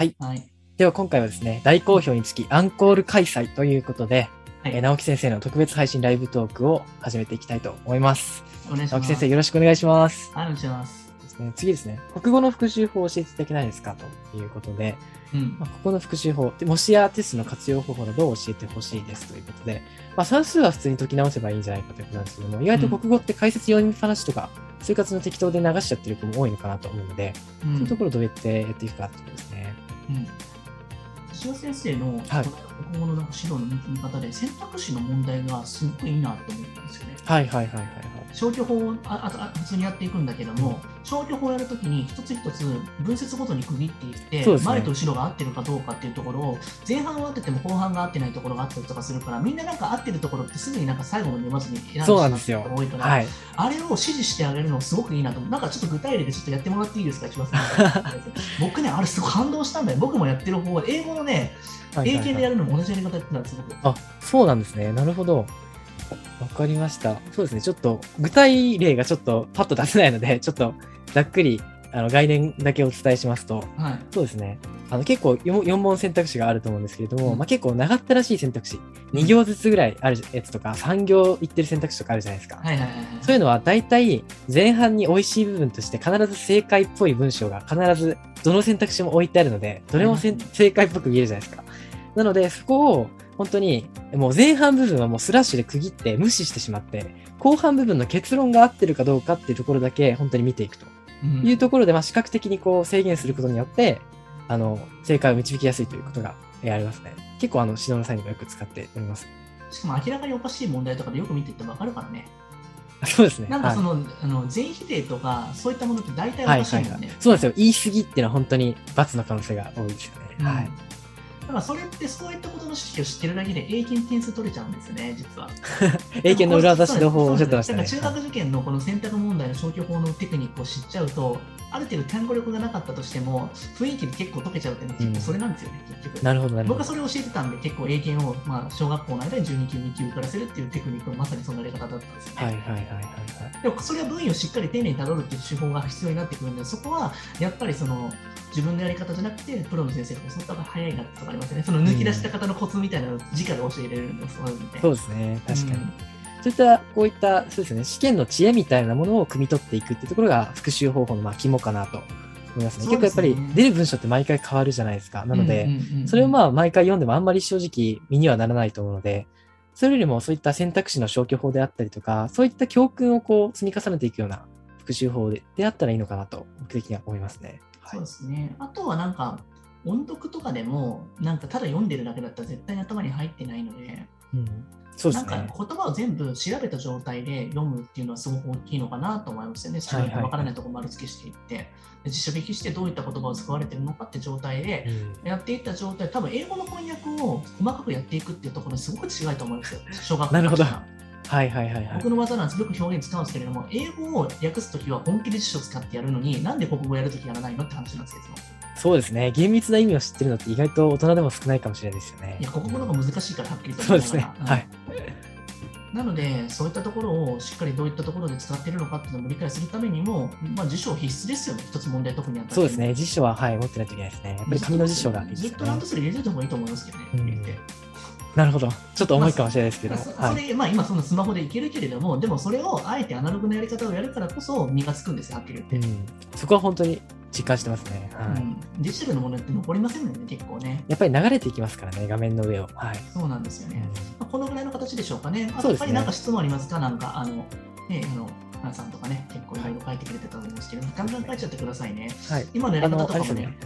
はい。はい。では今回はですね、大好評につきアンコール開催ということで、はいえー直木先生の特別配信ライブトークを始めていきたいと思います。お願いします。直木先生よろしくお願いします。はい、お願いします。次ですね、国語の復習法を教えていただけないですかということで、うんまあ、ここの復習法、で模試やテストの活用方法などを教えてほしいですということで、まあ、算数は普通に解き直せばいいんじゃないかということなんですけども、意外と国語って解説読みっぱなしとか、生活の適当で流しちゃってる子も多いのかなと思うので、うんそういうところをどうやってやっていくかってことですね。うん先生の、はいこの国語のなんか指導の見見方で選択肢の問題がすごくいいなと思ったんですよね。はいはいはいはいはい。消去法をあああ普通にやっていくんだけども、消去法をやるときに一つ一つ分節ごとに区切っていって、ね前と後ろが合ってるかどうかっていうところを前半は合ってても後半が合ってないところがあったりとかするからみんななんか合ってるところってすぐになんか最後まで読まずに選んでしまうそうなんですよ人が多いから、はい。あれを指示してあげるのすごくいいなと思う。なんかちょっと具体例でちょっとやってもらっていいですか、一番 僕ね、あれすごい感動したんだよ。僕もやってる方は、英語のね、英検でやるのも同じやり方やってたんですよ、僕。あ、そうなんですね。なるほど。わかりました。そうですね。ちょっと具体例がちょっとパッと出せないので、ちょっとざっくりあの概念だけお伝えしますと、はい。そうですね。あの結構 4, 4本選択肢があると思うんですけれども、うんまあ、結構長ったらしい選択肢、2行ずつぐらいあるやつとか、3行いってる選択肢とかあるじゃないですか。はいはいはいはい。そういうのは大体前半に美味しい部分として必ず正解っぽい文章が必ずどの選択肢も置いてあるので、どれもうん正解っぽく見えるじゃないですか。なのでそこを本当にもう前半部分はもうスラッシュで区切って無視してしまって、後半部分の結論が合ってるかどうかっていうところだけ本当に見ていくとうんいうところで、まあ視覚的にこう制限することによって、あの、正解を導きやすいということがえーありますね。結構あの指導の際にもよく使っております。しかも明らかにおかしい問題とかでよく見ていって分かるからね。そうですね。なんかそはいの、あの全否定とか、そういったものって大体おはいはいはいかしいもんね。。そうなんですよ。言い過ぎっていうのは本当に罰の可能性が多いですよね。うんはい。だからそれってそういったことの知識を知ってるだけで英検点数取れちゃうんですよね、実は。英検の裏技指導法をおっしゃってましたね。中学受験のこの選択問題の消去法のテクニックを知っちゃうと、ある程度単語力がなかったとしても、雰囲気で結構解けちゃうっていうのはそれなんですよね、結局。なるほど。僕はそれを教えてたんで、結構英検を、まあ、小学校の間に12級、2級受からせるっていうテクニックはまさにそのやり方だったんですよね。はいはいはいはいはい。でもそれは分野をしっかり丁寧にたどるっていう手法が必要になってくるんで、そこはやっぱりその自分のやり方じゃなくて、プロの先生が教わった方が早いなとかありますよね。その抜き出した方のコツみたいなのを直で教えられるんです、そういうので。そうですね。確かに。うんそういった、こういった、そうですね、試験の知恵みたいなものを汲み取っていくっていうところが復習方法のまあ肝かなと思いますね。結構やっぱり出る文章って毎回変わるじゃないですか。なので、それをまあ毎回読んでもあんまり正直身にはならないと思うので、それよりもそういった選択肢の消去法であったりとか、そういった教訓をこう積み重ねていくような復習法でであったらいいのかなと、僕的には思いますね。はそういで。すね。あとはなんか、音読とかでも、なんかただ読んでるだけだったら絶対に頭に入ってないので、うん、そうでなんかすね。言葉を全部調べた状態で読むっていうのはすごく大きいのかなと思いますよね。調べてはいはい。分からないところ丸付けしていって、で辞書引きしてどういった言葉を使われてるのかって状態で、うん。やっていった状態、多分英語の翻訳を細かくやっていくっていうところにすごく違いと思うんですよ、小学校なるほどはいはいはいはい僕。の技なんですよく表現使うんですけれども、英語を訳すときは本気で辞書を使ってやるのに、なんで国語をやるときやらないのって話なんですけど、そうですね。厳密な意味を知ってるのって意外と大人でも少ないかもしれないですよね。いや、国語の方が難しいからはっきりとそうですね。うんはい。なので、そういったところをしっかりどういったところで使っているのかっていうのも理解するためにも、まあ、辞書必須ですよね、一つ問題特にあったそうですね。辞書は、はい、持ってないといけないですね。やっぱり紙の辞書がいいですねずっとランド。セル入れておいた方がいいと思いますけどね、うん入れてなるほど。ちょっと重いかもしれないですけど。まあそはい。まあ、今そのスマホでいけるけれども、でもそれをあえてアナログなやり方をやるからこそ身がつくんですよ、はっきり言って。うん。そこは本当に実感してますね。はい。うんデジタルのものって残りませんのでね、結構ね。やっぱり流れていきますからね、画面の上を。はい。そうなんですよね。まあ、このぐらいの形でしょうかね。あやっぱりなんか質問ありますか？なんか、あの、ね、あの、花さんとかね、結構いろいろ書いてくれてたと思うんですけど、ガンガン書いちゃってくださいね。はい。今のやり方とかもね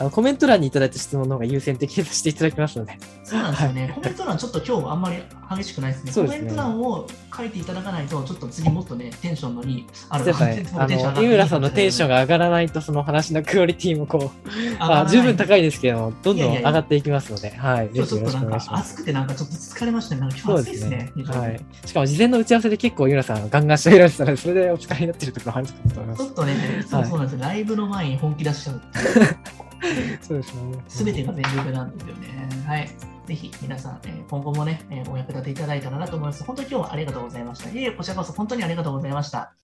あのコメント欄にいただいた質問の方が優先的にさせていただきますので。そうなんですよね。コメント欄ちょっと今日あんまり激しくないですね。すねコメント欄を書いていただかないと、ちょっと次もっとね、テンションのいい、あやっぱね、あの、井村さんのテンションがが上がらないと、その話のクオリティもこう、ま あ、十分高いですけども、どんどんいやいやいや上がっていきますので、はい。ぜ今日ちょっとひよろしくおなんか願いします。暑くてなんかちょっと疲れましたね。そうです今日暑いですねはい。しかも事前の打ち合わせで結構、井村さんガンガン喋られてたので、それでお疲れになってるところあるかと思います。ちょっとね、いつもそうなんですよ。ライブの前に本気出しちゃう。そうですね。すべてが全力なんですよね。はい。ぜひ皆さん、えー今後もね、えーお役立ていただいたらなと思います。本当に今日はありがとうございました。いえいえ、こちらこそ本当にありがとうございました。